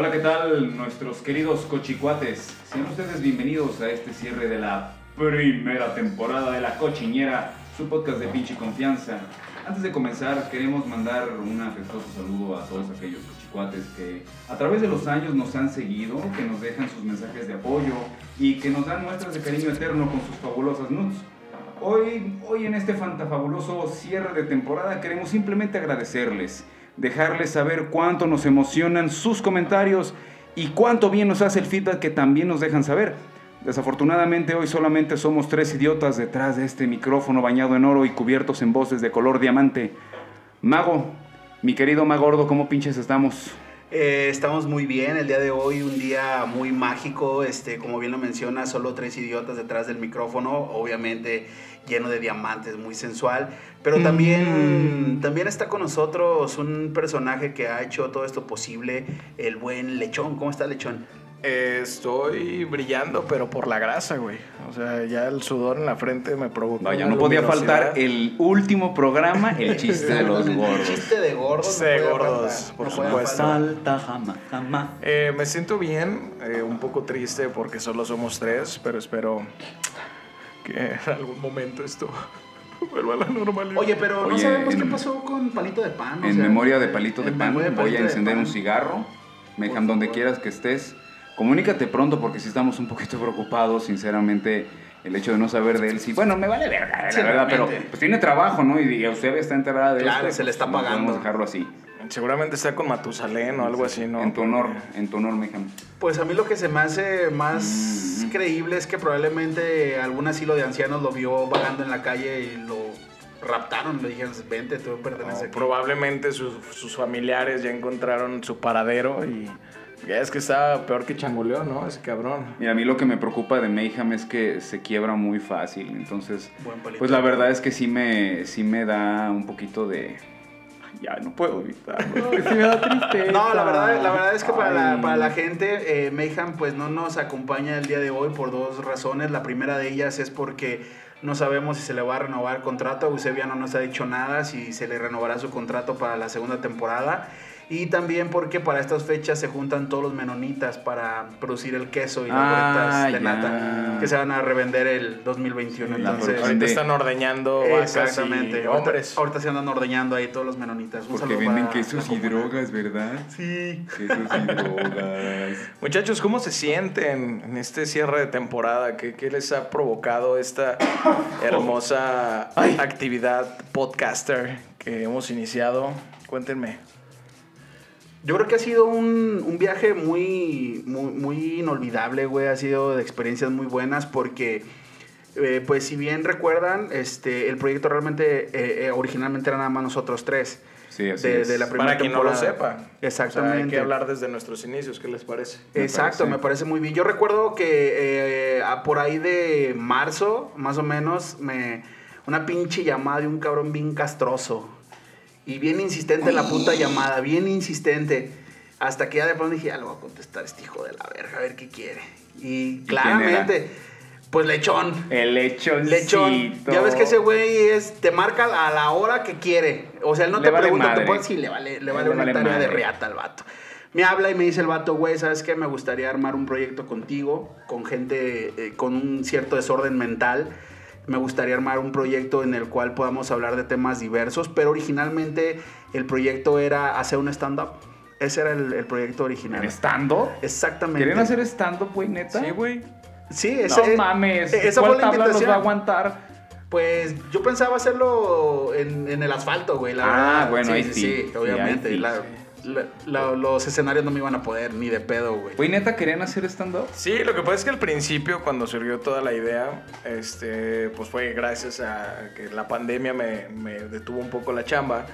Hola, ¿qué tal nuestros queridos cochicuates? Sean ustedes bienvenidos a este cierre de la primera temporada de La Cochiñera, su podcast de pinche confianza. Antes de comenzar, queremos mandar un afectuoso saludo a todos aquellos cochicuates que a través de los años nos han seguido, que nos dejan sus mensajes de apoyo y que nos dan muestras de cariño eterno con sus fabulosas nudes. Hoy, hoy en este fantafabuloso cierre de temporada queremos simplemente agradecerles, dejarles saber cuánto nos emocionan sus comentarios y cuánto bien nos hace el feedback que también nos dejan saber. Desafortunadamente hoy solamente somos tres idiotas detrás de este micrófono bañado en oro y cubiertos en voces de color diamante. Mago, mi querido Magordo, ¿cómo pinches estamos? Eh, estamos muy bien, el día de hoy un día muy mágico, este, como bien lo menciona, solo tres idiotas detrás del micrófono, obviamente lleno de diamantes, muy sensual, pero también, Mm. también está con nosotros un personaje que ha hecho todo esto posible, el buen Lechón, ¿cómo está Lechón? Eh, estoy brillando, pero por la grasa, güey. O sea, ya el sudor en la frente me provoca. Vaya, no podía faltar el último programa, el chiste de los El gordos. chiste de gordos. De puede gordos, faltar, por puede supuesto. jamás, jamás. Eh, me siento bien, eh, un poco triste porque solo somos tres, pero espero que en algún momento esto vuelva a la normalidad. Oye, pero no Oye, sabemos qué pasó con Palito de Pan. o En sea, memoria de Palito de Pan, voy a encender un cigarro. Mejam, donde quieras que estés. Comunícate pronto porque sí estamos un poquito preocupados, sinceramente, el hecho de no saber de él. Sí, bueno, me vale verga, la Sí, verdad, pero pues tiene trabajo, ¿no? Y, y usted está enterada de Claro, esto, se le pues, está no pagando. podemos dejarlo así. Seguramente está con Matusalén o algo así, ¿no? En tu honor, en tu honor, Mejam. Pues a mí lo que se me hace más Mm. creíble es que probablemente algún asilo de ancianos lo vio vagando en la calle y lo raptaron, le dijeron, vente, tú perteneces No, aquí. probablemente sus, sus familiares ya encontraron su paradero y es que está peor que changoleón, ¿no? Ese cabrón. Y a mí lo que me preocupa de Mayhem es que se quiebra muy fácil, entonces, pues la verdad es que sí me, sí me da un poquito de... Ya, no puedo evitarlo. sí me da tristeza. No, la verdad, la verdad es que para la, para la gente, eh, Mayhem pues no nos acompaña el día de hoy por dos razones. La primera de ellas es porque no sabemos si se le va a renovar el contrato. Eusebia no nos ha dicho nada si se le renovará su contrato para la segunda temporada. Y también porque para estas fechas se juntan todos los menonitas para producir el queso y las Ah, de nata que se van a revender el 2021. Sí, Entonces, Ahorita están ordeñando vacas Exactamente. y hombres. ahorita se andan ordeñando ahí todos los menonitas. Un Porque venden quesos y drogas, ¿verdad? Sí. Quesos y drogas. Muchachos, ¿cómo se sienten en este cierre de temporada? ¿Qué, qué les ha provocado esta hermosa actividad podcaster que hemos iniciado? Cuéntenme. Yo creo que ha sido un, un viaje muy, muy, muy inolvidable, güey. Ha sido de experiencias muy buenas porque, eh, pues si bien recuerdan, este, el proyecto realmente, eh, eh, originalmente era nada más nosotros tres. Sí, así De- es. de la primera Para quien no lo temporada. sepa. O sea, Exactamente. hay que hablar desde nuestros inicios. ¿Qué les parece? Me Exacto, parece. me parece muy bien. Yo recuerdo que eh, a por ahí de marzo, más o menos, me una pinche llamada de un cabrón bien castroso. Y bien insistente en la puta llamada, bien insistente. Hasta que ya de pronto dije, ya le voy a contestar este hijo de la verga, a ver qué quiere. Y claramente, pues lechón. El lechón. Lechón. Ya ves que ese güey es, te marca a la hora que quiere. O sea, él no Le te vale pregunta, madre. te puede, sí, le vale, le vale Le una vale de madre. riata al vato. Me habla y me dice el vato, güey, ¿sabes qué? Me gustaría armar un proyecto contigo, con gente eh, con un cierto desorden mental. Me gustaría armar un proyecto en el cual podamos hablar de temas diversos, pero originalmente el proyecto era hacer un stand-up. Ese era el, el proyecto original. ¿En stand-up? Exactamente. ¿Quieren hacer stand-up, güey, neta? Sí, güey. Sí, No ese, mames. eh, Esa ¿Cuál fue la tabla los invitación. va a aguantar? Pues yo pensaba hacerlo en, en el asfalto, güey, la Ah, verdad. bueno, sí, ahí sí, sí. sí, Sí, obviamente. ahí sí, La- la- la- los escenarios no me iban a poder ni de pedo, güey. Güey, neta, ¿querían hacer stand-up? Sí, lo que pasa es que al principio, cuando surgió toda la idea, este, pues fue gracias a que la pandemia me, me detuvo un poco la chamba.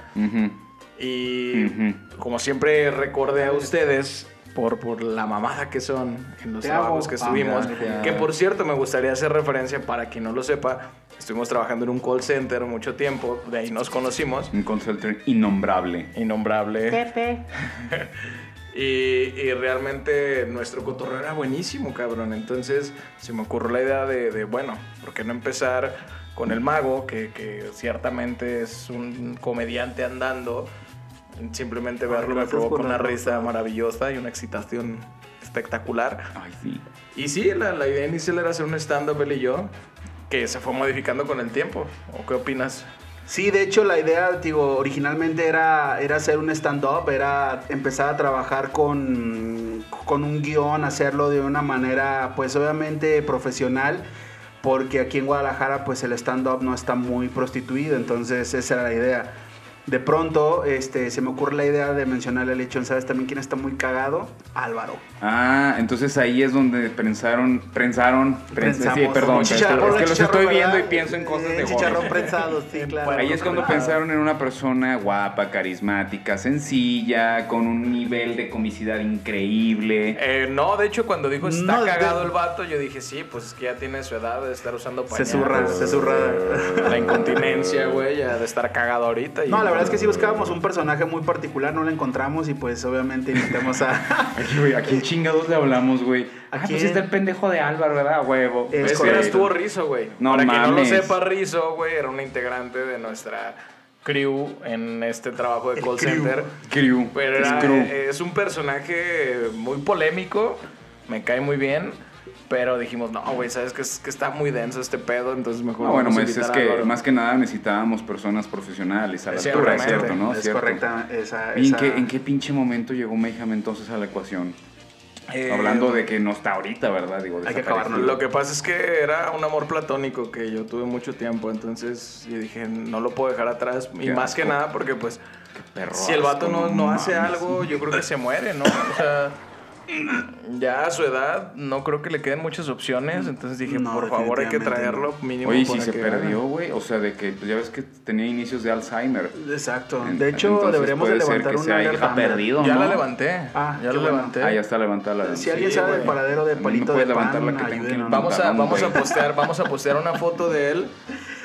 Y como siempre recordé a ustedes por, por la mamada que son en los Te trabajos hago que estuvimos. Que por cierto me gustaría hacer referencia para quien no lo sepa. Estuvimos trabajando en un call center mucho tiempo, de ahí nos conocimos. Un consultor innombrable. Innombrable. Y, y realmente nuestro cotorreo era buenísimo, cabrón. Entonces se me ocurrió la idea de, de, bueno, ¿por qué no empezar con el mago, que, que ciertamente es un comediante andando? Simplemente Ay, verlo me la una risa maravillosa y una excitación espectacular. Ay, sí. Y sí, la, la idea inicial era hacer un stand-up él y yo, que se fue modificando con el tiempo. ¿O qué opinas? Sí, de hecho la idea, digo, originalmente era, era hacer un stand-up, era empezar a trabajar con, con un guion, hacerlo de una manera, pues obviamente profesional, porque aquí en Guadalajara, pues el stand-up no está muy prostituido, entonces esa era la idea. De pronto, este, se me ocurre la idea de mencionarle al lechón, ¿sabes también quién está muy cagado? Álvaro. Ah, entonces ahí es donde prensaron, prensaron, Prensamos. sí, perdón, es que- chicharrón, es que los estoy viendo y pienso en cosas Eh, de Chicharrón joven. prensado, sí, claro. Ahí es cuando pensaron en una persona guapa, carismática, sencilla, con un nivel de comicidad increíble. Eh, no, de hecho, cuando dijo está No, de- cagado el vato, yo dije, sí, pues es que ya tiene su edad de estar usando Se pañales. zurra, se zurra. La incontinencia, güey, ya de estar cagado ahorita. y- No, la verdad es que sí buscábamos un personaje muy particular, no lo encontramos y pues obviamente invitamos a... Ay, güey, ¿a quién chingados le hablamos, güey? ¿A Ah, pues está el pendejo de Álvaro, ¿verdad? Huevo. Es que estuvo Rizo, güey. No Para quien no lo sepa, Rizo, güey, era una integrante de nuestra crew en este trabajo de El call crew. center. Crew. Pero Es era- crew. eh, es un personaje muy polémico, me cae muy bien. Pero dijimos, no, güey, sabes que, es- que está muy denso este pedo, entonces mejor. No, bueno, pues es que Álvaro". más que nada necesitábamos personas profesionales a la Sí, altura, es cierto, ¿no? es Cierto. correcta esa... ¿Y en esa- qué, en qué pinche momento llegó Mayhem entonces a la ecuación? Eh, Hablando de que no está ahorita, ¿verdad? Digo, Hay que acabarlo. Lo que pasa es que era un amor platónico que yo tuve mucho tiempo, entonces yo dije, no lo puedo dejar atrás. Y Qué más que nada porque pues Perro si el vato no, no hace algo, yo creo que se muere, ¿no? O sea, ya a su edad no creo que le queden muchas opciones, entonces dije, No, por favor hay que traerlo mínimo. Oye, si se que perdió, güey. O sea, de que pues, ya ves que tenía inicios de Alzheimer. Exacto. En- De hecho, deberíamos de levantar que una alerta. perdido, Ya ¿no? la levanté, Ah, ya bueno. levanté. Ah, ya está levantada la Si alguien Sí, sabe güey. el paradero de palito puedes de pan, levantar la que ayúdenos. Vamos a, vamos a postear, vamos a postear una foto de él.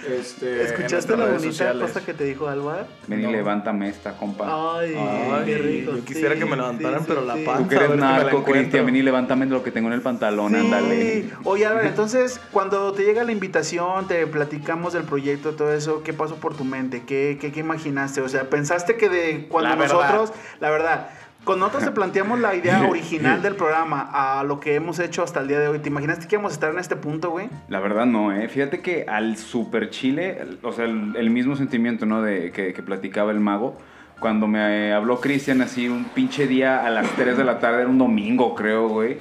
Este, ¿Escuchaste la bonita sociales. cosa que te dijo Alba? Ven y No. levántame esta, compa. Ay, Ay, qué rico. yo quisiera sí, que me levantaran, sí, pero sí, la panza. Tú que eres narco. Cristian, ven y levántame lo que tengo en el pantalón, Sí. ándale. Oye, Álvaro, entonces, cuando te llega la invitación, te platicamos del proyecto, todo eso, ¿qué pasó por tu mente? ¿Qué, qué, qué imaginaste? O sea, ¿pensaste que de cuando La verdad. nosotros, la verdad, cuando nosotros te planteamos la idea original del programa a lo que hemos hecho hasta el día de hoy, ¿te imaginaste que íbamos a estar en este punto, güey? La verdad no, ¿eh? Fíjate que al super chile, el- o sea, el, el mismo sentimiento, ¿no? De que, que platicaba el mago. Cuando me eh, habló Cristian así un pinche día a las 3 de la tarde, era un domingo, creo, güey.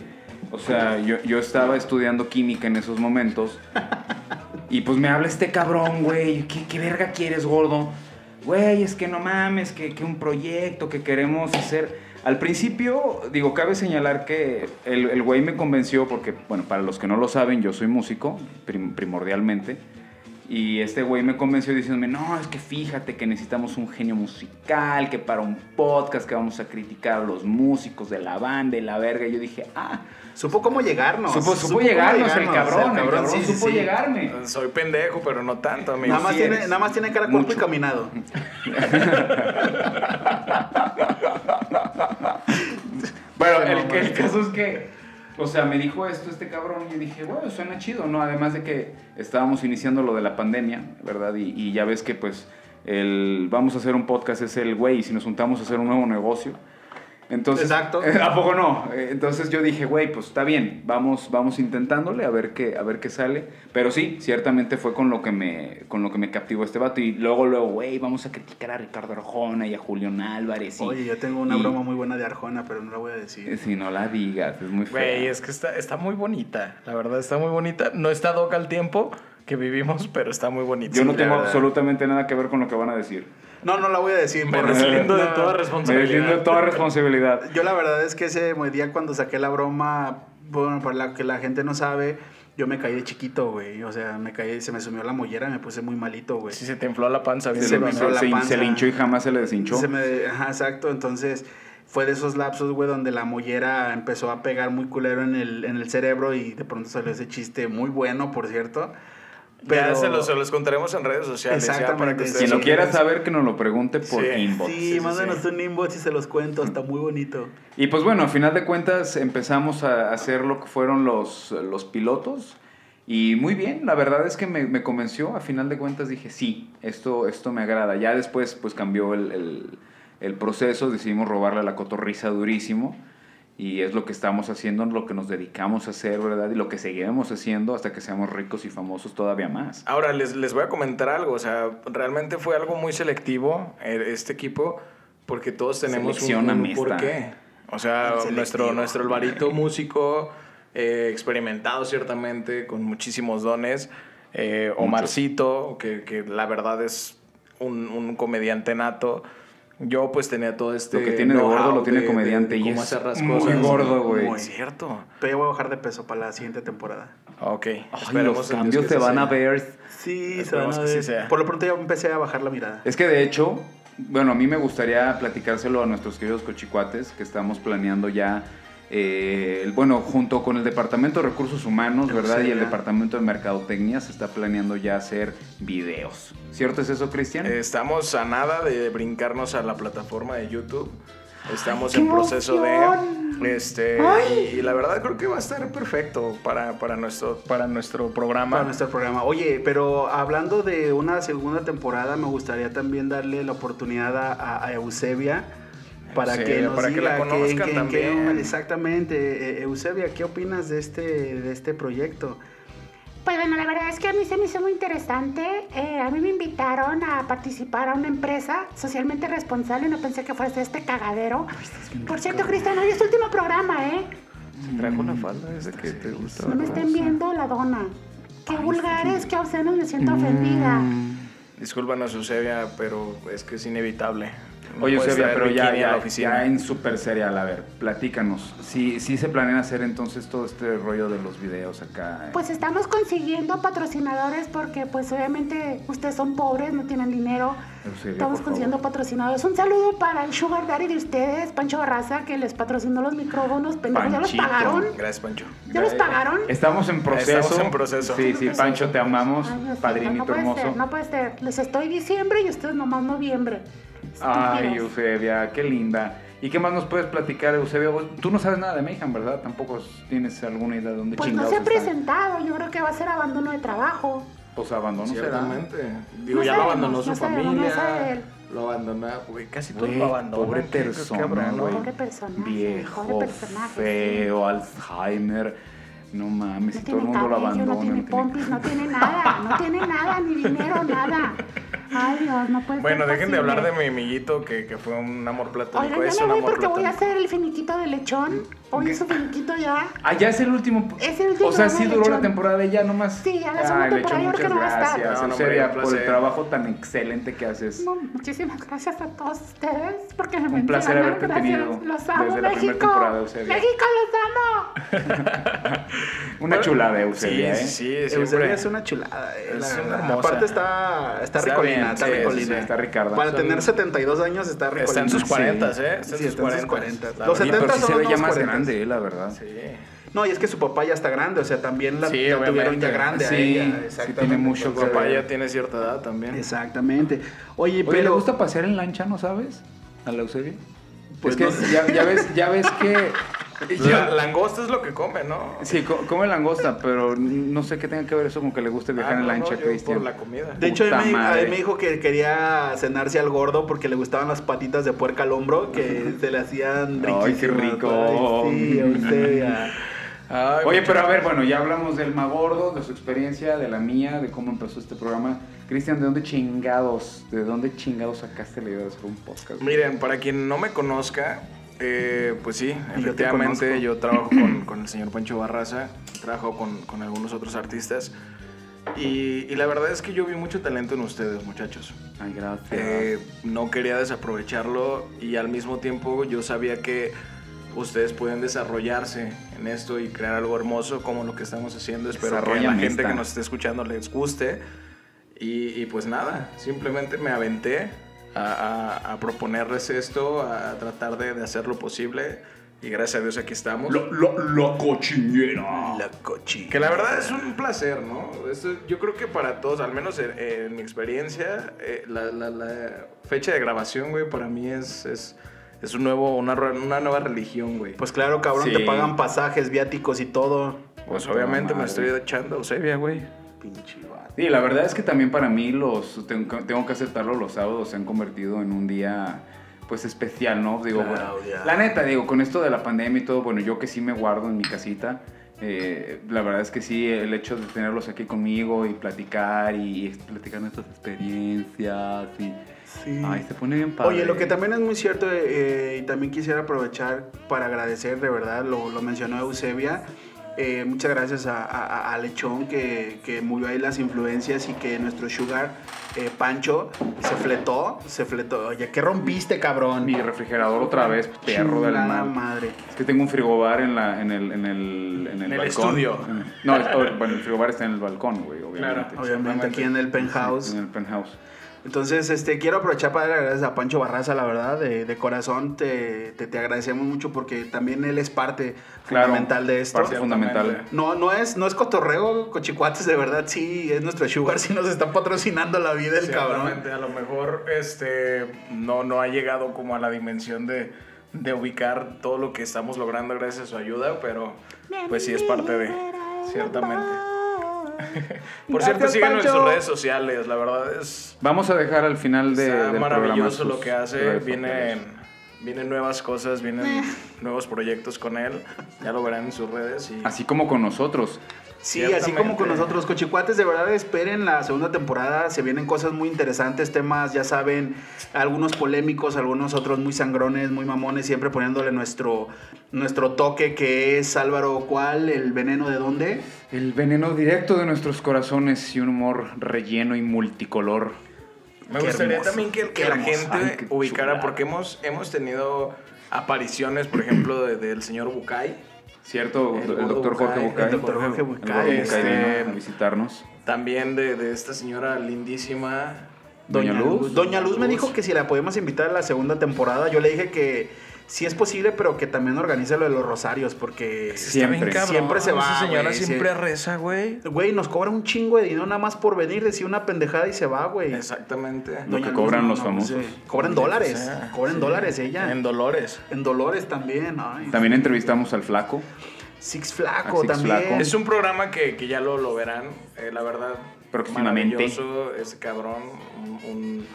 O sea, yo, yo estaba estudiando química en esos momentos. Y pues me habla este cabrón, güey. ¿Qué, qué verga quieres, gordo? Güey, es que no mames, que, que un proyecto que queremos hacer. Al principio, digo, cabe señalar que el, el güey me convenció porque, bueno, para los que no lo saben, yo soy músico, prim- primordialmente. Y este güey me convenció diciéndome, no, es que fíjate que necesitamos un genio musical, que para un podcast que vamos a criticar a los músicos de la banda y la verga. Y yo dije, ah, Supo cómo llegarnos. supo, llegarnos el cabrón, el cabrón, sí, supo sí. llegarme. Soy pendejo, pero no tanto, amigo. Nada más, sí tiene, nada más tiene cara, cuerpo Mucho. y caminado. El, caso es que, o sea, me dijo esto este cabrón y dije, bueno, suena chido, ¿no? Además de que estábamos iniciando lo de la pandemia, ¿verdad? Y, y ya ves que, pues, el vamos a hacer un podcast es el güey, y si nos juntamos a hacer un nuevo negocio. Entonces, Exacto. ¿A poco no? Eh, Entonces yo dije, güey, pues está bien, vamos, vamos intentándole a ver qué, a ver qué sale. Pero sí, ciertamente fue con lo que me, con lo que me captivó este vato. Y luego, luego, güey, vamos a criticar a Ricardo Arjona y a Julián Álvarez. y- Oye, yo tengo una y- broma muy buena de Arjona, pero no la voy a decir. Si no la digas, es muy fea. Güey, es que está, está muy bonita. La verdad, está muy bonita. No está doca al tiempo que vivimos, pero está muy bonita. Yo no tengo verdad. absolutamente nada que ver con lo que van a decir. No, no la voy a decir. Me deslindo de toda Me responsabilidad. deslindo de toda responsabilidad. Yo la verdad es que ese día cuando saqué la broma, bueno, para la que la gente no sabe, yo me caí de chiquito, güey. O sea, me caí, se me sumió la mollera, me puse muy malito, güey. Si se te infló la panza, bien Se, se le- me infló la se- panza. se le hinchó y jamás se le deshinchó. Se me, ajá, exacto, entonces fue de esos lapsos, güey, donde la mollera empezó a pegar muy culero en el, en el cerebro y de pronto salió ese chiste muy bueno, por cierto. Ya se los, se los contaremos en redes sociales. ya, para Exactamente, que Quien lo quiera saber, que nos lo pregunte por Sí. inbox. Sí, sí, mándanos sí. un inbox y se los cuento, está muy bonito. Y pues bueno, a final de cuentas empezamos a hacer lo que fueron los, los pilotos. Y muy bien, la verdad es que me, me convenció. A final de cuentas dije, sí, esto, esto me agrada. Ya después pues cambió el, el- el proceso, decidimos robarle la cotorriza durísimo. Y es lo que estamos haciendo, lo que nos dedicamos a hacer, ¿verdad? Y lo que seguiremos haciendo hasta que seamos ricos y famosos todavía más. Ahora, les, les voy a comentar algo. O sea, realmente fue algo muy selectivo eh, este equipo, porque todos tenemos Selección un, un porqué. O sea, nuestro, nuestro Alvarito músico, eh, experimentado ciertamente, con muchísimos dones. Eh, Omarcito, que, que la verdad es un, un comediante nato. Yo pues tenía todo este... Lo que tiene de gordo lo tiene de- comediante de y cómo es hacer las muy gordo, güey. Muy cierto. Pero yo voy a bajar de peso para la siguiente temporada. Ok. Ay, esperemos los cambios que te van a ver. Sí, se van a sí ver. sea. Por lo pronto ya empecé a bajar la mirada. Es que de hecho, bueno, a mí me gustaría platicárselo a nuestros queridos cochicuates que estamos planeando ya, eh, bueno, junto con el Departamento de Recursos Humanos, ¿verdad? Y el. Departamento de Mercadotecnia se está planeando ya hacer videos. ¿Cierto es eso, Cristian? Estamos a nada de brincarnos a la plataforma de YouTube. Estamos ¡Qué en proceso emoción! de este ¡Ay! y la verdad creo que va a estar perfecto para, para nuestro para nuestro programa. Para nuestro programa. Oye, pero hablando de una segunda temporada, me gustaría también darle la oportunidad a, a Eusebia para que nos para que la conozcan qué- también. qué- exactamente. Eh, Eusebia, ¿qué opinas de este, de este proyecto? Pues bueno, la verdad es que a mí se me hizo muy interesante. Eh, a mí me invitaron a participar a una empresa socialmente responsable. No pensé que fuese este cagadero. Por cierto, Cristian, hoy es tu último programa, ¿eh? Trajo la falda ese que te gusta. No me estén viendo la dona. Qué vulgares, qué obscenos, me siento ofendida. Discúlpanos Eusebia, pero es que es inevitable. No Oye, Eusebia, pero ya, bikini a la ya, oficina. ya en súper serial, a ver, platícanos. Sí, sí se planean hacer entonces todo este rollo de los videos acá. eh? Pues estamos consiguiendo patrocinadores porque pues obviamente ustedes son pobres, no tienen dinero. Eusebia, Estamos consiguiendo favor. patrocinadores. Un saludo para el Sugar Daddy de ustedes, Pancho Barraza, que les patrocinó los micrófonos. Pendejos, ¿ya los pagaron? Gracias, Pancho. ¿Ya los pagaron? Estamos en proceso. Estamos en proceso. Sí, sí, Pancho, te amamos. Ay, Padrinito no puede hermoso. Ser, no puede ser. Les estoy diciembre y ustedes nomás noviembre. Ay. Eusebia, qué linda. ¿Y qué más nos puedes platicar, Eusebia? Tú no sabes nada de Mayhem, ¿verdad? Tampoco tienes alguna idea de dónde Pues no se ha está. presentado. Yo creo que va a ser abandono de trabajo. Pues abandono será. Ciertamente. Digo, No ya lo abandonó su sabemos, familia. no. Lo abandonó, güey, casi Güey, lo abandonan. pobre ¿Qué- qué- qué persona, habrá, no? güey. Pobre personaje, Viejo, pobre personaje, feo, Alzheimer. No mames, No si todo el mundo lo abandona. no tiene pompis, no tiene nada, no tiene nada, ni dinero, nada. Ay, Dios, no puede Bueno, ser dejen de hablar de mi amiguito que, que fue un amor platónico. Oigan, ya me voy porque voy a hacer el finiquito de lechón. Hoy es su finiquito ya. Ah, ya es el último. Es el último O sea, sí duró la temporada y ya nomás. Sí, a la segunda Ay, temporada yo creo que muchas no va a estar. gracias, No, un por el trabajo tan excelente que haces. No, muchísimas gracias a todos ustedes porque me Un placer haberte Gracias. tenido Los amo, desde la primera México. temporada, Eusebia. México, los amo. Una chulada, Eusebia, Sí, ¿eh? sí, sí, Eusebia es una chulada. eh, Es la una hermosa. Aparte está, está, Está ricolina, bien, está sí, ricolina. sí, está ricarda. Para tener 72 años está ricolina. Está en sus Sí. 40, ¿eh? Está en Sí, sus está en sus 40. 40. La Los Oye, 70 pero sí son se los ve ya nuevos más 40. Grande, eh, la verdad. Sí. No, y es que su papá ya está grande, o sea, también la, Sí, la tuvieron ya grande a Sí, ella. sí tiene mucho Su papá ya tiene cierta edad también. Exactamente. Oye, Oye, pero... ¿le gusta pasear en lancha, no sabes? A la Eusebia. Pues es que no sé. ya, ya ves, ya ves que. La, langosta es lo que come, ¿no? Sí, co- come langosta, pero no sé qué tenga que ver eso con que le guste viajar Ah, en no, lancha, no, Cristian. por la comida. De hecho, a él Puta me, a dijo que quería cenarse al gordo porque le gustaban las patitas de puerca al hombro, que se le hacían Ay, qué riquísimas. rico. Ay, sí. Ay, Oye, pero a ver, bueno, ya hablamos del Magordo, de su experiencia, de la mía, de cómo empezó este programa. Cristian, ¿de dónde chingados, de dónde chingados sacaste la idea de hacer un podcast? Miren, para quien no me conozca, eh, pues sí, Y efectivamente yo, trabajo con, con el señor Pancho Barraza, trabajo con, con algunos otros artistas. Y, y la verdad es que yo vi mucho talento en ustedes, muchachos. Ay, gracias. Eh, no quería desaprovecharlo y al mismo tiempo yo sabía que ustedes pueden desarrollarse en esto y crear algo hermoso como lo que estamos haciendo. Espero que a la gente que nos esté escuchando les guste. Y, y pues nada, simplemente me aventé a, a- a proponerles esto, a tratar de, de hacer lo posible. Y gracias a Dios aquí estamos. la cochiñera. La cochi. Que la verdad es un placer, ¿no? Esto, yo creo que para todos, al menos en, en mi experiencia, eh, la, la- la fecha de grabación, güey, para mí es, es, es un nuevo, una, una nueva religión, güey. Pues, claro, cabrón, Sí. te pagan pasajes, viáticos y todo. pues obviamente me estoy echando a Eusebia, güey. Pinche. Sí, la verdad es que también para mí los tengo, tengo que aceptarlo, los sábados se han convertido en un día pues especial, ¿no? Digo, Claro, bueno, ya. la neta, digo, con esto de la pandemia y todo, bueno, yo que sí me guardo en mi casita, eh, la verdad es que sí, el hecho de tenerlos aquí conmigo y platicar y platicar nuestras experiencias y... Sí. Ay, se pone bien padre. Oye, lo que también es muy cierto eh, y también quisiera aprovechar para agradecer, de verdad, lo, lo mencionó Eusebia. Eh, muchas gracias a, a- a Lechón que, que movió ahí las influencias y que nuestro Sugar eh, Pancho se fletó, se fletó. Oye, ¿qué rompiste, cabrón? Mi refrigerador otra vez, perro del Chingada mal. madre. Es que tengo un frigobar en, la, en el, en el, en el, En el balcón. estudio. No, el- bueno, el frigobar está en el balcón, güey, obviamente. Claro. Obviamente aquí en el penthouse. En el penthouse. Entonces, este, quiero aprovechar para darle gracias a Pancho Barraza, la verdad, de, de corazón. Te, te, te agradecemos mucho porque también él es parte Claro, fundamental de esto. parte fundamental. No, no es, no es cotorreo, cochicuates, de verdad, sí, es nuestro sugar, sí nos está patrocinando la vida el cabrón. A lo mejor este no, no ha llegado como a la dimensión de, de ubicar todo lo que estamos logrando gracias a su ayuda, pero pues sí es parte de, ciertamente. Por cierto, sigan Pancho. nuestras redes sociales, la verdad es Vamos a dejar al final de, está del maravilloso programa lo sus que hace, vienen, sociales. Vienen nuevas cosas, vienen nuevos proyectos con él, ya lo verán en sus redes y Así como con nosotros. Sí, así como con nosotros, cochicuates, de verdad esperen la segunda temporada, se vienen cosas muy interesantes, temas, ya saben, algunos polémicos, algunos otros muy sangrones, muy mamones, siempre poniéndole nuestro, nuestro toque que es Álvaro, ¿cuál? ¿El veneno de dónde? El veneno directo de nuestros corazones y un humor relleno y multicolor. Me Qué gustaría hermoso, también que, la gente Ay, qué ubicara, chulada. porque hemos, hemos tenido apariciones, por ejemplo, de- del señor Bucay. ¿Cierto? El doctor Jorge Bucay, el doctor Jorge Bucay, este- vino a visitarnos. También de, de esta señora lindísima. Doña Luz. Doña Luz me Luz. dijo que si la podemos invitar a la segunda temporada, yo le dije que sí es posible, pero que también organice lo de los rosarios, porque... Siempre. Cabrón, Siempre se va, Esa señora siempre reza, güey. Güey, nos cobra un chingo de dinero nada más por venir, decir una pendejada y se va, güey. Exactamente. Lo Doña que cobran no, los no, famosos. sí. Cobran dólares. O sea, Cobran sí. dólares ella. En En, Dolores. dólares también. Ay. También entrevistamos al flaco. Six Flaco Six también. Flaco. Es un programa que, que ya lo, lo verán, eh, la verdad. Próximamente. maravilloso, Ese cabrón, un, un,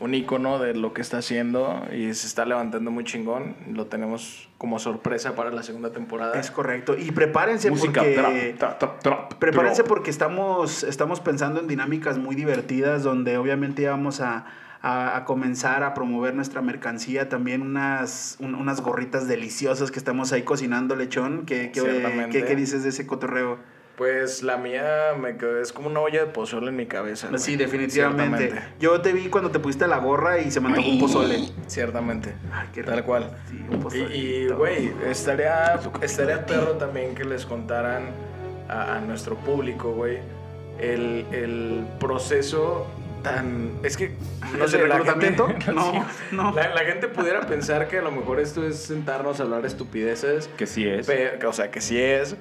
un ícono de lo que está haciendo y se está levantando muy chingón. Lo tenemos como sorpresa para la segunda temporada. Es correcto. Y prepárense Música porque... trap, trap, trap, trap, Prepárense porque estamos, estamos pensando en dinámicas muy divertidas donde obviamente vamos a, a- a comenzar a promover nuestra mercancía, también unas, un- unas gorritas deliciosas que estamos ahí cocinando, lechón. ¿Qué, qué, qué- qué dices de ese cotorreo? Pues la mía me quedó, es como una olla de pozole en mi cabeza. güey. Sí, definitivamente. Ciertamente. Yo te vi cuando te pusiste la gorra y se me antojó un pozole. Ciertamente. Ay, qué Tal rico. cual. Sí, un Y- pozolito. Y, güey, estaría, estaría perro también que les contaran a, a nuestro público, güey, el, el proceso tan... Es que, no ¿El sé, de reclutamiento? gente... No, sí, no. La, la gente pudiera pensar que a lo mejor esto es sentarnos a hablar estupideces. Que sí es. o sea, que sí es,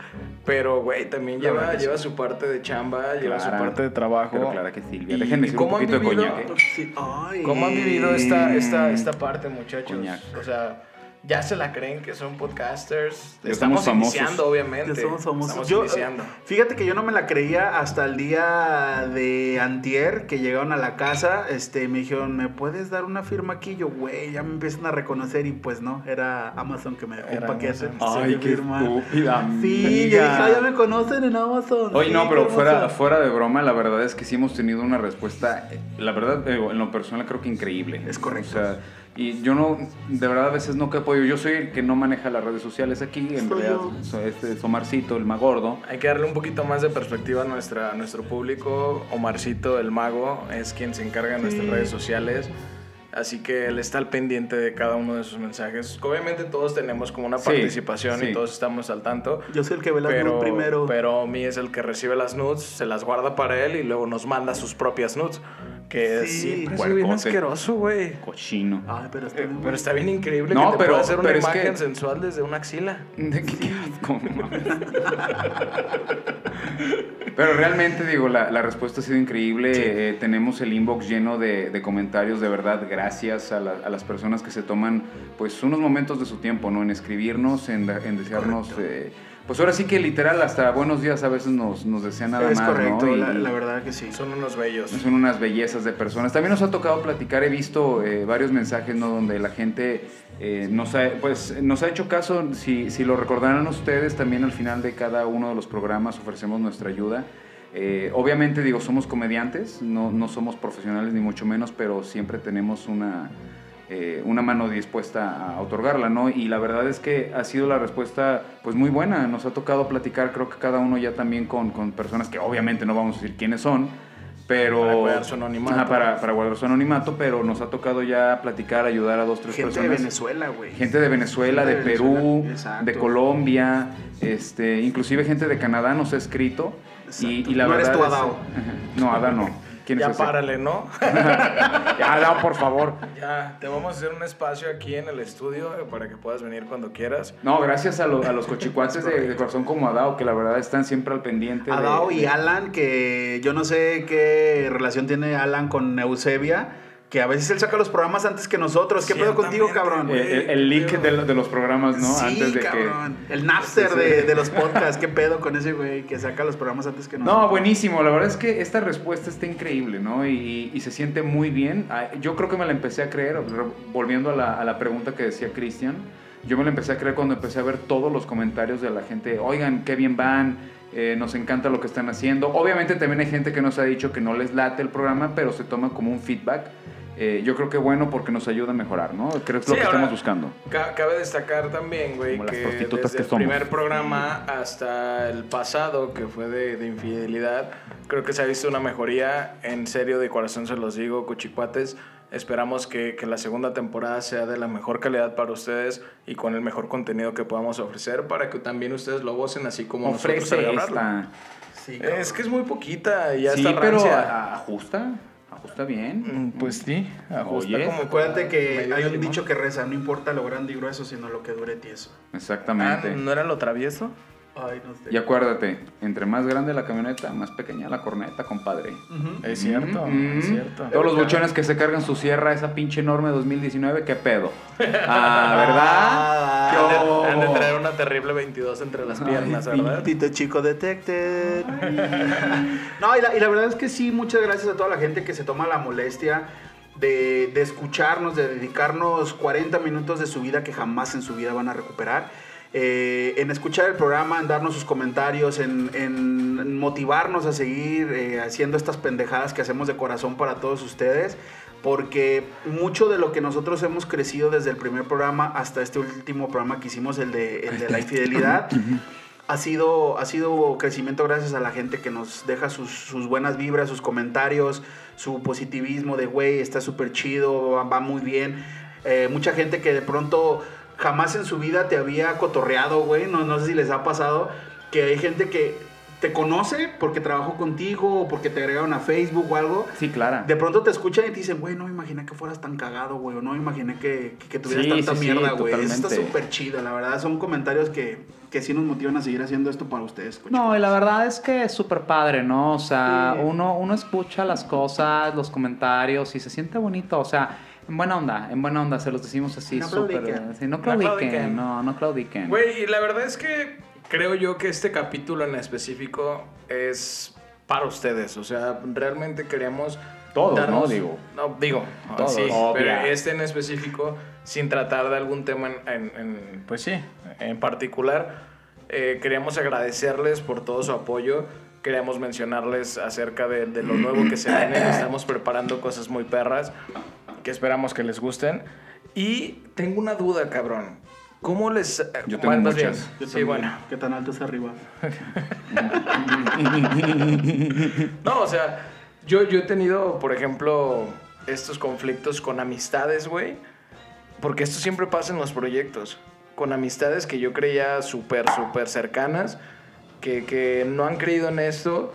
pero, güey, también lleva, lleva sí. su parte de chamba, lleva su parte de trabajo. Pero Clara que Silvia. De y decir un cómo han poquito de vivido- coñac. ¿eh? Sí, ay. ¿Cómo han vivido esta, esta, esta parte, muchachos? Coñac. O sea, ya se la creen que son podcasters. Ya Estamos somos famosos. iniciando, obviamente. Ya somos famosos. Estamos Yo, iniciando. Fíjate que yo no me la creía hasta el día de antier que llegaron a la casa. Este, me dijeron, ¿me puedes dar una firma aquí? Yo, güey, ya me empiezan a reconocer y pues no, era Amazon que me dejó Era un paquete. Ay, qué firma. estúpida. Sí, yo dije, amiga. "Ah, ya me conocen en Amazon. Oye, Sí, no, pero fuera, fuera de broma, la verdad es que sí hemos tenido una respuesta, eh, la verdad, eh, en lo personal creo que increíble. Es correcto. O sea, y yo no, de verdad a veces no que apoyo, yo soy el que no maneja las redes sociales aquí, en Soy realidad yo. soy este Somarcito, el magordo. Hay que darle un poquito más de perspectiva a, nuestra, a nuestro público. Omarcito, el mago, es quien se encarga de nuestras redes sociales. Así que él está al pendiente de cada uno de sus mensajes. Obviamente todos tenemos como una Sí, participación sí. y todos estamos al tanto. Yo soy el que ve las pero, nudes primero. pero mi es el que recibe las nudes, se las guarda para él y luego nos manda sus propias nudes. Que Sí, siempre es bien asqueroso, güey. Cochino. Ay, pero está Eh, bien Pero está bien increíble No, que te pero- pueda hacer una pero es imagen que- sensual desde una axila. ¿De qué, qué asco, no mames. Pero realmente, digo, la, la respuesta ha sido increíble. Eh, tenemos el inbox lleno de, de comentarios, de verdad, gracias a, la- a las personas que se toman, pues, unos momentos de su tiempo, ¿no? En escribirnos, en, en desearnos, eh, pues ahora sí que literal hasta buenos días a veces nos, nos desean nada es más, correcto, ¿no? Y- la, la verdad que sí. Son unos bellos. son unas bellezas de personas. También nos ha tocado platicar, he visto eh, varios mensajes ¿no? donde la gente eh, nos, ha, pues, nos ha hecho caso, si, si lo recordarán ustedes, también al final de cada uno de los programas ofrecemos nuestra ayuda. Eh, obviamente digo, somos comediantes, no, no somos profesionales ni mucho menos, pero siempre tenemos una, eh, una mano dispuesta a otorgarla, ¿no? Y la verdad es que ha sido la respuesta pues muy buena, nos ha tocado platicar creo que cada uno ya también con, con personas que obviamente no vamos a decir quiénes son, pero... Para cuidar su anonimato. Para, para guardar su anonimato, pero nos ha tocado ya platicar, ayudar a dos, tres Gente de personas. Venezuela, güey. Gente de Venezuela, Gente de, de Perú, exacto. de Colombia, este, inclusive gente de Canadá nos ha escrito. Y, Exacto. y la No eres tú, Adao. No, Ada no. ¿Quién Ya es párale, ¿no? Ya, Adao, por favor. ya, te vamos a hacer un espacio aquí en el estudio para que puedas venir cuando quieras. No, gracias a, lo- a los cochicuates de, de corazón como Adao, que la verdad están siempre al pendiente. de- Adao y de- Alan, que yo no sé qué relación tiene Alan con Eusebia, que a veces él saca los programas antes que nosotros. ¿Qué pedo contigo, cabrón? Eh, el, el leak de, lo- de los programas, ¿no? sí, Antes de cabrón. que. El Napster Sí, sí. de, de los podcasts. ¿Qué pedo con ese güey que saca los programas antes que nosotros? No, buenísimo. La verdad es que esta respuesta está increíble, ¿no? Y, y se siente muy bien. Ah, Yo creo que me la empecé a creer, re- volviendo a la, a la pregunta que decía Cristian. Yo me la empecé a creer cuando empecé a ver todos los comentarios de la gente. Oigan, qué bien van. eh, nos encanta lo que están haciendo. Obviamente también hay gente que nos ha dicho que no les late el programa, pero se toma como un feedback. Eh, yo creo que bueno porque nos ayuda a mejorar, ¿no? Creo que es lo Sí, que ahora- estamos buscando. Ca- Cabe destacar también, güey, Como que desde que el somos. primer programa hasta el pasado, que fue de, de infidelidad, creo que se ha visto una mejoría. En serio, de corazón se los digo, cochicuates. Esperamos que, que la segunda temporada sea de la mejor calidad para ustedes y con el mejor contenido que podamos ofrecer para que también ustedes lo gocen así como nosotros Ofrece grabarlo. esta. Sí. Es que es muy poquita y ya Sí, está pero rancia. a- ajusta. Ajusta bien. Mm, Pues sí, ajusta Oye. como Acuérdate que hay un limón. dicho que reza, no importa lo grande y grueso, sino lo que dure tieso. Ah, Exactamente. ¿no era lo travieso? Ay, no sé. Y acuérdate, entre más grande la camioneta, más pequeña la corneta, compadre. Es cierto, Mm, es cierto. Todos los buchones que se cargan su sierra, esa pinche enorme 2019, ¿qué pedo? Ah, Ah, ¿verdad? ¿Qué Han de traer una terrible 22 entre las piernas, ¿verdad? Pito chico detected. no, y la, y la verdad es que sí, muchas gracias a toda la gente que se toma la molestia de, de escucharnos, de dedicarnos 40 minutos de su vida que jamás en su vida van a recuperar. Eh, en escuchar el programa, en darnos sus comentarios, en, en motivarnos a seguir eh, haciendo estas pendejadas que hacemos de corazón para todos ustedes. Porque mucho de lo que nosotros hemos crecido desde el primer programa hasta este último programa que hicimos, el de, el de la infidelidad, ha sido, ha sido crecimiento gracias a la gente que nos deja sus, sus buenas vibras, sus comentarios, su positivismo de, güey, está súper chido, va, va muy bien. Eh, mucha gente que de pronto jamás en su vida te había cotorreado, güey, no, no sé si les ha pasado, que hay gente que te conoce porque trabajó contigo o porque te agregaron a Facebook o algo. Sí, Clara. De pronto te escuchan y te dicen, güey, no me imaginé que fueras tan cagado, güey, o no me imaginé que, que, que tuvieras Sí, tanta sí, sí, mierda, güey. Eso está súper chido, la verdad. Son comentarios que, que sí nos motivan a seguir haciendo esto para ustedes. coche. No, y la verdad es que es súper padre, ¿no? O sea, Sí. uno, uno escucha las cosas, los comentarios y se siente bonito. O sea, en buena onda, en buena onda, se los decimos así No claudiquen. sí, no No claudiquen, no, no claudiquen. Güey, y la verdad es que creo yo que este capítulo en específico es para ustedes. O sea, realmente queremos. Todos, ¿no? Digo. No, digo, Todos. sí, pero este en específico, sin tratar de algún tema en, en- en- pues sí, en particular, eh, queríamos agradecerles por todo su apoyo. Queríamos mencionarles acerca de, de lo nuevo que se viene. Estamos preparando cosas muy perras que esperamos que les gusten. Y tengo una duda, cabrón. ¿Cómo les... Yo tengo bien, muchas. Yo Sí, bueno. ¿Qué tan alto es arriba? No, o sea, yo, yo he tenido, por ejemplo, estos conflictos con amistades, güey. Porque esto siempre pasa en los proyectos. Con amistades que yo creía súper, súper cercanas, que, que no han creído en esto.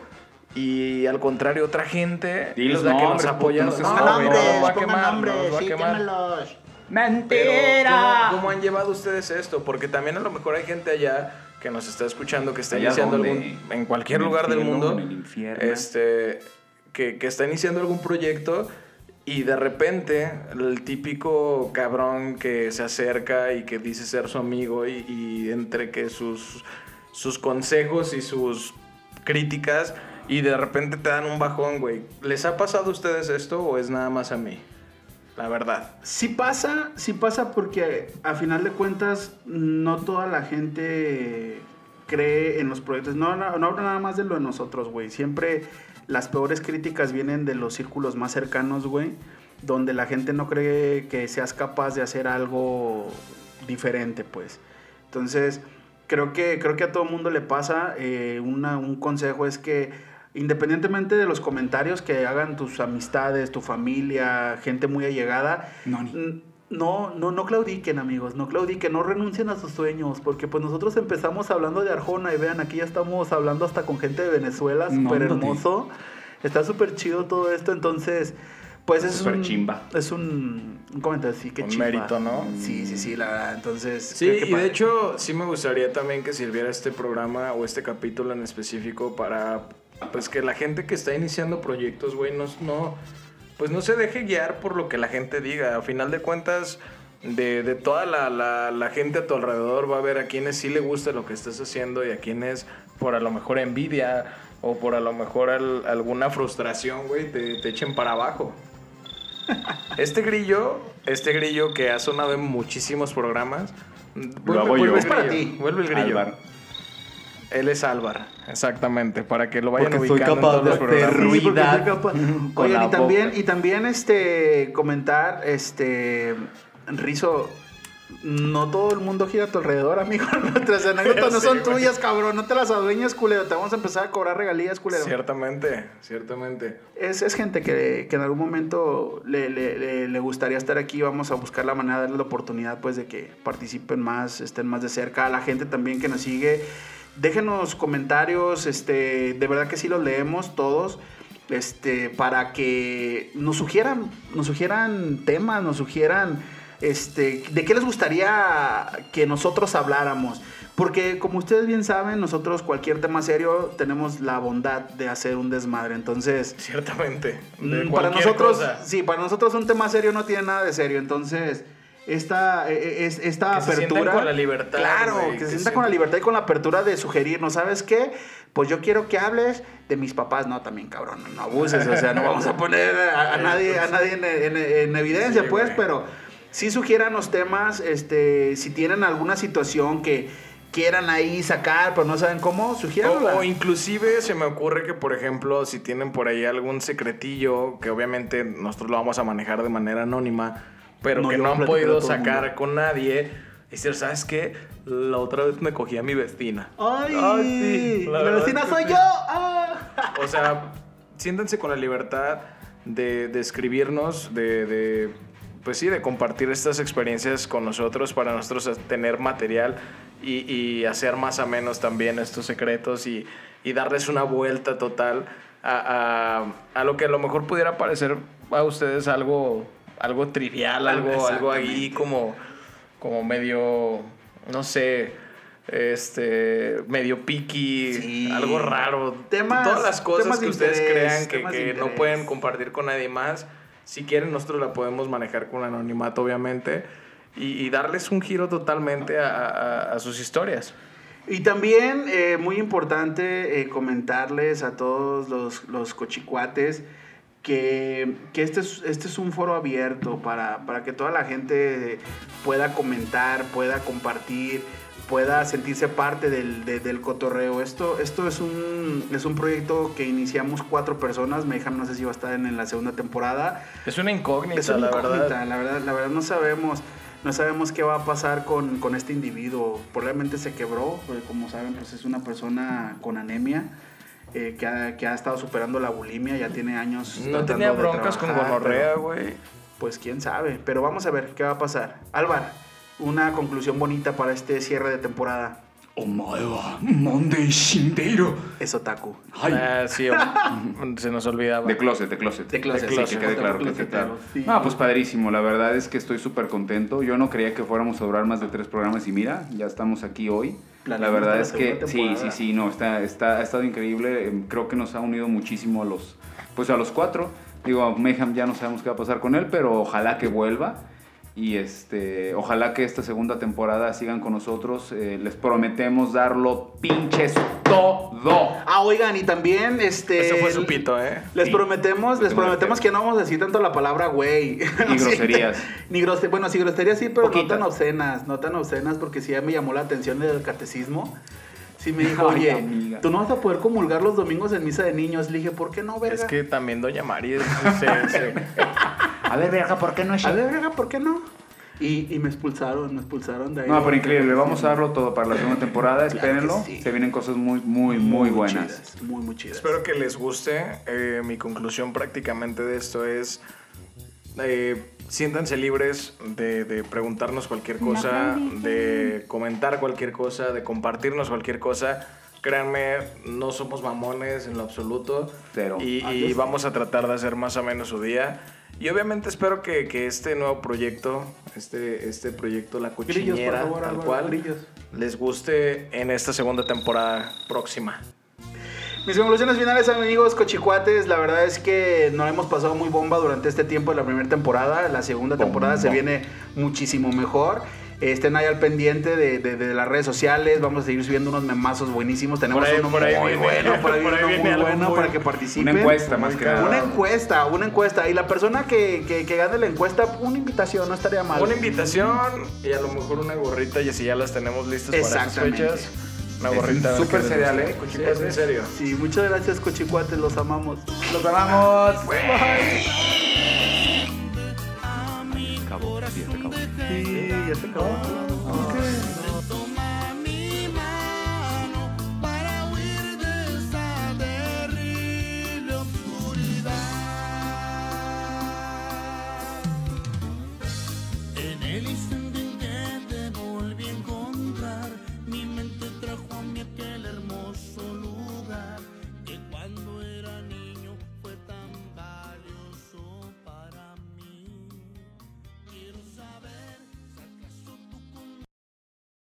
Y al contrario, otra gente Di los es la que nos nombres, apoya. no No, joven. no, los voy a quemar, nombres, voy a quemar. quémalos. Pero, ¡Mentira! ¿cómo, cómo han llevado ustedes esto? Porque también a lo mejor hay gente allá que nos está escuchando, que está ¿Allá iniciando algún... En cualquier ¿En el lugar del mundo. en el infierno? Este... Que, que está iniciando algún proyecto y de repente el típico cabrón que se acerca y que dice ser su amigo y, y entre que sus sus consejos y sus críticas y de repente te dan un bajón, güey. ¿Les ha pasado a ustedes esto o es nada más a mí? La verdad. Sí pasa, sí pasa porque a final de cuentas no toda la gente cree en los proyectos. No, no, no hablo nada más de lo de nosotros, güey. Siempre las peores críticas vienen de los círculos más cercanos, güey. Donde la gente no cree que seas capaz de hacer algo diferente, pues. Entonces, creo que, creo que a todo mundo le pasa. eh, un consejo es que independientemente de los comentarios que hagan tus amistades, tu familia, gente muy allegada, Noni. no, no, no claudiquen, amigos, no claudiquen, no renuncien a sus sueños, porque pues nosotros empezamos hablando de Arjona y vean, aquí ya estamos hablando hasta con gente de Venezuela, súper hermoso, está súper chido todo esto, entonces, pues es Súper un, chimba. es un, un comentario así que Un chimba. mérito, ¿no? Sí, sí, sí, la verdad, entonces... Sí, y padre. de hecho sí me gustaría también que sirviera este programa o este capítulo en específico para pues que la gente que está iniciando proyectos, güey, no, no, pues no se deje guiar por lo que la gente diga. A final de cuentas, de, de toda la, la- la gente a tu alrededor va a ver a quienes sí le gusta lo que estás haciendo y a quienes por a lo mejor envidia o por a lo mejor al- alguna frustración, güey, te, te echen para abajo. Este grillo, este grillo que ha sonado en muchísimos programas. Vuelve, hago vuelve yo. el Es para grillo, ti. Vuelve el grillo. Álvaro. Él es Álvar, exactamente, para que lo vayan Porque soy ubicando en capaz todos de los hacer. Sí, con Oigan, la y también, boca. y también este comentar, este Rizo, no todo el mundo gira a tu alrededor, amigo. Nuestras anécdotas no son tuyas, cabrón. No te las adueñas, culero. Te vamos a empezar a cobrar regalías, culero. Ciertamente, ciertamente. Es, es gente que, que en algún momento le, le- le- le gustaría estar aquí. Vamos a buscar la manera de darle la oportunidad pues, de que participen más, estén más de cerca. A la gente también que nos sigue, déjenos comentarios. Este, de verdad que sí los leemos todos. Este, para que nos sugieran, nos sugieran temas, nos sugieran este, de qué les gustaría que nosotros habláramos. Porque como ustedes bien saben, nosotros cualquier tema serio tenemos la bondad de hacer un desmadre. Entonces, Ciertamente. De Mm, para nosotros, cosa. sí, para nosotros un tema serio no tiene nada de serio. Entonces, esta, eh, eh, es- esta Que se apertura. sientan con la libertad, Claro, que que se se sienta con la libertad y con la apertura de sugerirnos. ¿Sabes qué? Pues yo quiero que hables de mis papás. No, también, cabrón, no abuses. O sea, no vamos a poner a, a nadie, a nadie en, en- en evidencia, Sí, pues, pero sí sugieran los temas. Este, si tienen alguna situación que quieran ahí sacar, pero no saben cómo, sugiéranla. O, o inclusive se me ocurre que, por ejemplo, si tienen por ahí algún secretillo, que obviamente nosotros lo vamos a manejar de manera anónima, pero No, que no han podido sacar con nadie, decir, ¿sabes qué? La otra vez me cogí a mi vecina. ¡Ay! Ay, sí, la, vecina soy sí. yo. ¡Ah! O sea, siéntanse con la libertad de, de escribirnos, de, de, pues sí, de compartir estas experiencias con nosotros para nosotros tener material y, y hacer más a menos también estos secretos y, y darles una vuelta total a, a- a lo que a lo mejor pudiera parecer a ustedes algo, algo trivial, algo, algo ahí como, como medio, no sé, este, medio piqui, Sí. algo raro. Temas- Todas las cosas que de ustedes interés, crean que, que no pueden compartir con nadie más, si quieren nosotros la podemos manejar con anonimato, obviamente, y, y darles un giro totalmente a, a- a sus historias. Y también, eh, muy importante eh, comentarles a todos los, los cochicuates que, que este, es, este es un foro abierto para, para que toda la gente pueda comentar, pueda compartir, pueda sentirse parte del, de- del cotorreo. Esto, esto es, un, es un proyecto que iniciamos cuatro personas. Mejam no sé si va a estar en, en la segunda temporada. Es una incógnita, Es una la incógnita, verdad. la verdad, la verdad no sabemos, no sabemos qué va a pasar con, con este individuo. Probablemente se quebró, porque como saben, pues es una persona con anemia. Eh, que, ha, que ha estado superando la bulimia, ya tiene años. No tenía de broncas con trabajar, gonorrea, pero, güey. Pues quién sabe, pero vamos a ver qué va a pasar. Álvaro, una conclusión bonita para este cierre de temporada. Omaewa, Monday Shindeiro. Es otaku. Ay. Ah, sí, o- se nos olvidaba. De closet, de closet. De closet, Sí, sí, que quede claro, que claro. sí. No, pues padrísimo. La verdad es que estoy súper contento. Yo no creía que fuéramos a durar más de tres programas y mira, ya estamos aquí hoy. La verdad es que sí, sí, sí, no, está, está, ha estado increíble. Em, Creo que nos ha unido muchísimo a los, pues a los cuatro. Digo, a Mayhem ya no sabemos qué va a pasar con él, pero ojalá que vuelva. Y este, ojalá que esta segunda temporada sigan con nosotros. Eh, les prometemos darlo pinches todo. Ah, oigan, y también, este... Ese fue su pito, ¿eh? Les Sí. prometemos, les prometemos que no vamos a decir tanto la palabra güey. Ni groserías. Ni groserías. Bueno, sí, groserías sí, pero Poquitas. no tan obscenas. No tan obscenas porque sí ya me llamó la atención del catecismo. Sí me dijo, Ay, oye, amiga. tú no vas a poder comulgar los domingos en misa de niños. Le dije, ¿por qué no, verga? Es que también Doña Mari se, se- A ver, verga, ¿por qué no es A ver, verga, ¿por qué no? Y, y me expulsaron, me expulsaron de ahí. No, pero increíble. Vamos a darlo todo para la segunda temporada. Espérenlo. que sí. Se vienen cosas muy, muy, muy, buenas. chidas, muy, muy chidas. Espero que les guste. Eh, mi conclusión prácticamente de esto es... eh, siéntanse libres de, de preguntarnos cualquier cosa, de comentar cualquier cosa, de compartirnos cualquier cosa. Créanme, no somos mamones en lo absoluto. Cero. Y, y vamos a tratar de hacer más o menos su día. Y obviamente espero que, que este nuevo proyecto, este, este proyecto La Grillos, por Cochiñera, favor, tal cual, grillos. les guste en esta segunda temporada próxima. Mis conclusiones finales, amigos cochicuates, la verdad es que nos hemos pasado muy bomba durante este tiempo de la primera temporada. La segunda temporada se viene muchísimo mejor. Estén ahí al pendiente de, de- de las redes sociales. Vamos a seguir subiendo unos memazos buenísimos. Tenemos Por ahí- uno por ahí muy viene- bueno, por ahí por ahí uno viene muy algo bueno muy- para que participen. Una encuesta más que nada. Una encuesta, una encuesta. Y la persona que, que, que gane la encuesta, una invitación, no estaría mal. Una invitación y a lo mejor una gorrita y así ya las tenemos listas para esas fechas. Una gorrita. súper cereal. ¿eh? Sí, es en serio. Sí, muchas gracias, cochicuates, los amamos. Los amamos. Bye. Sí, se acabó. Sí, ya se acabó.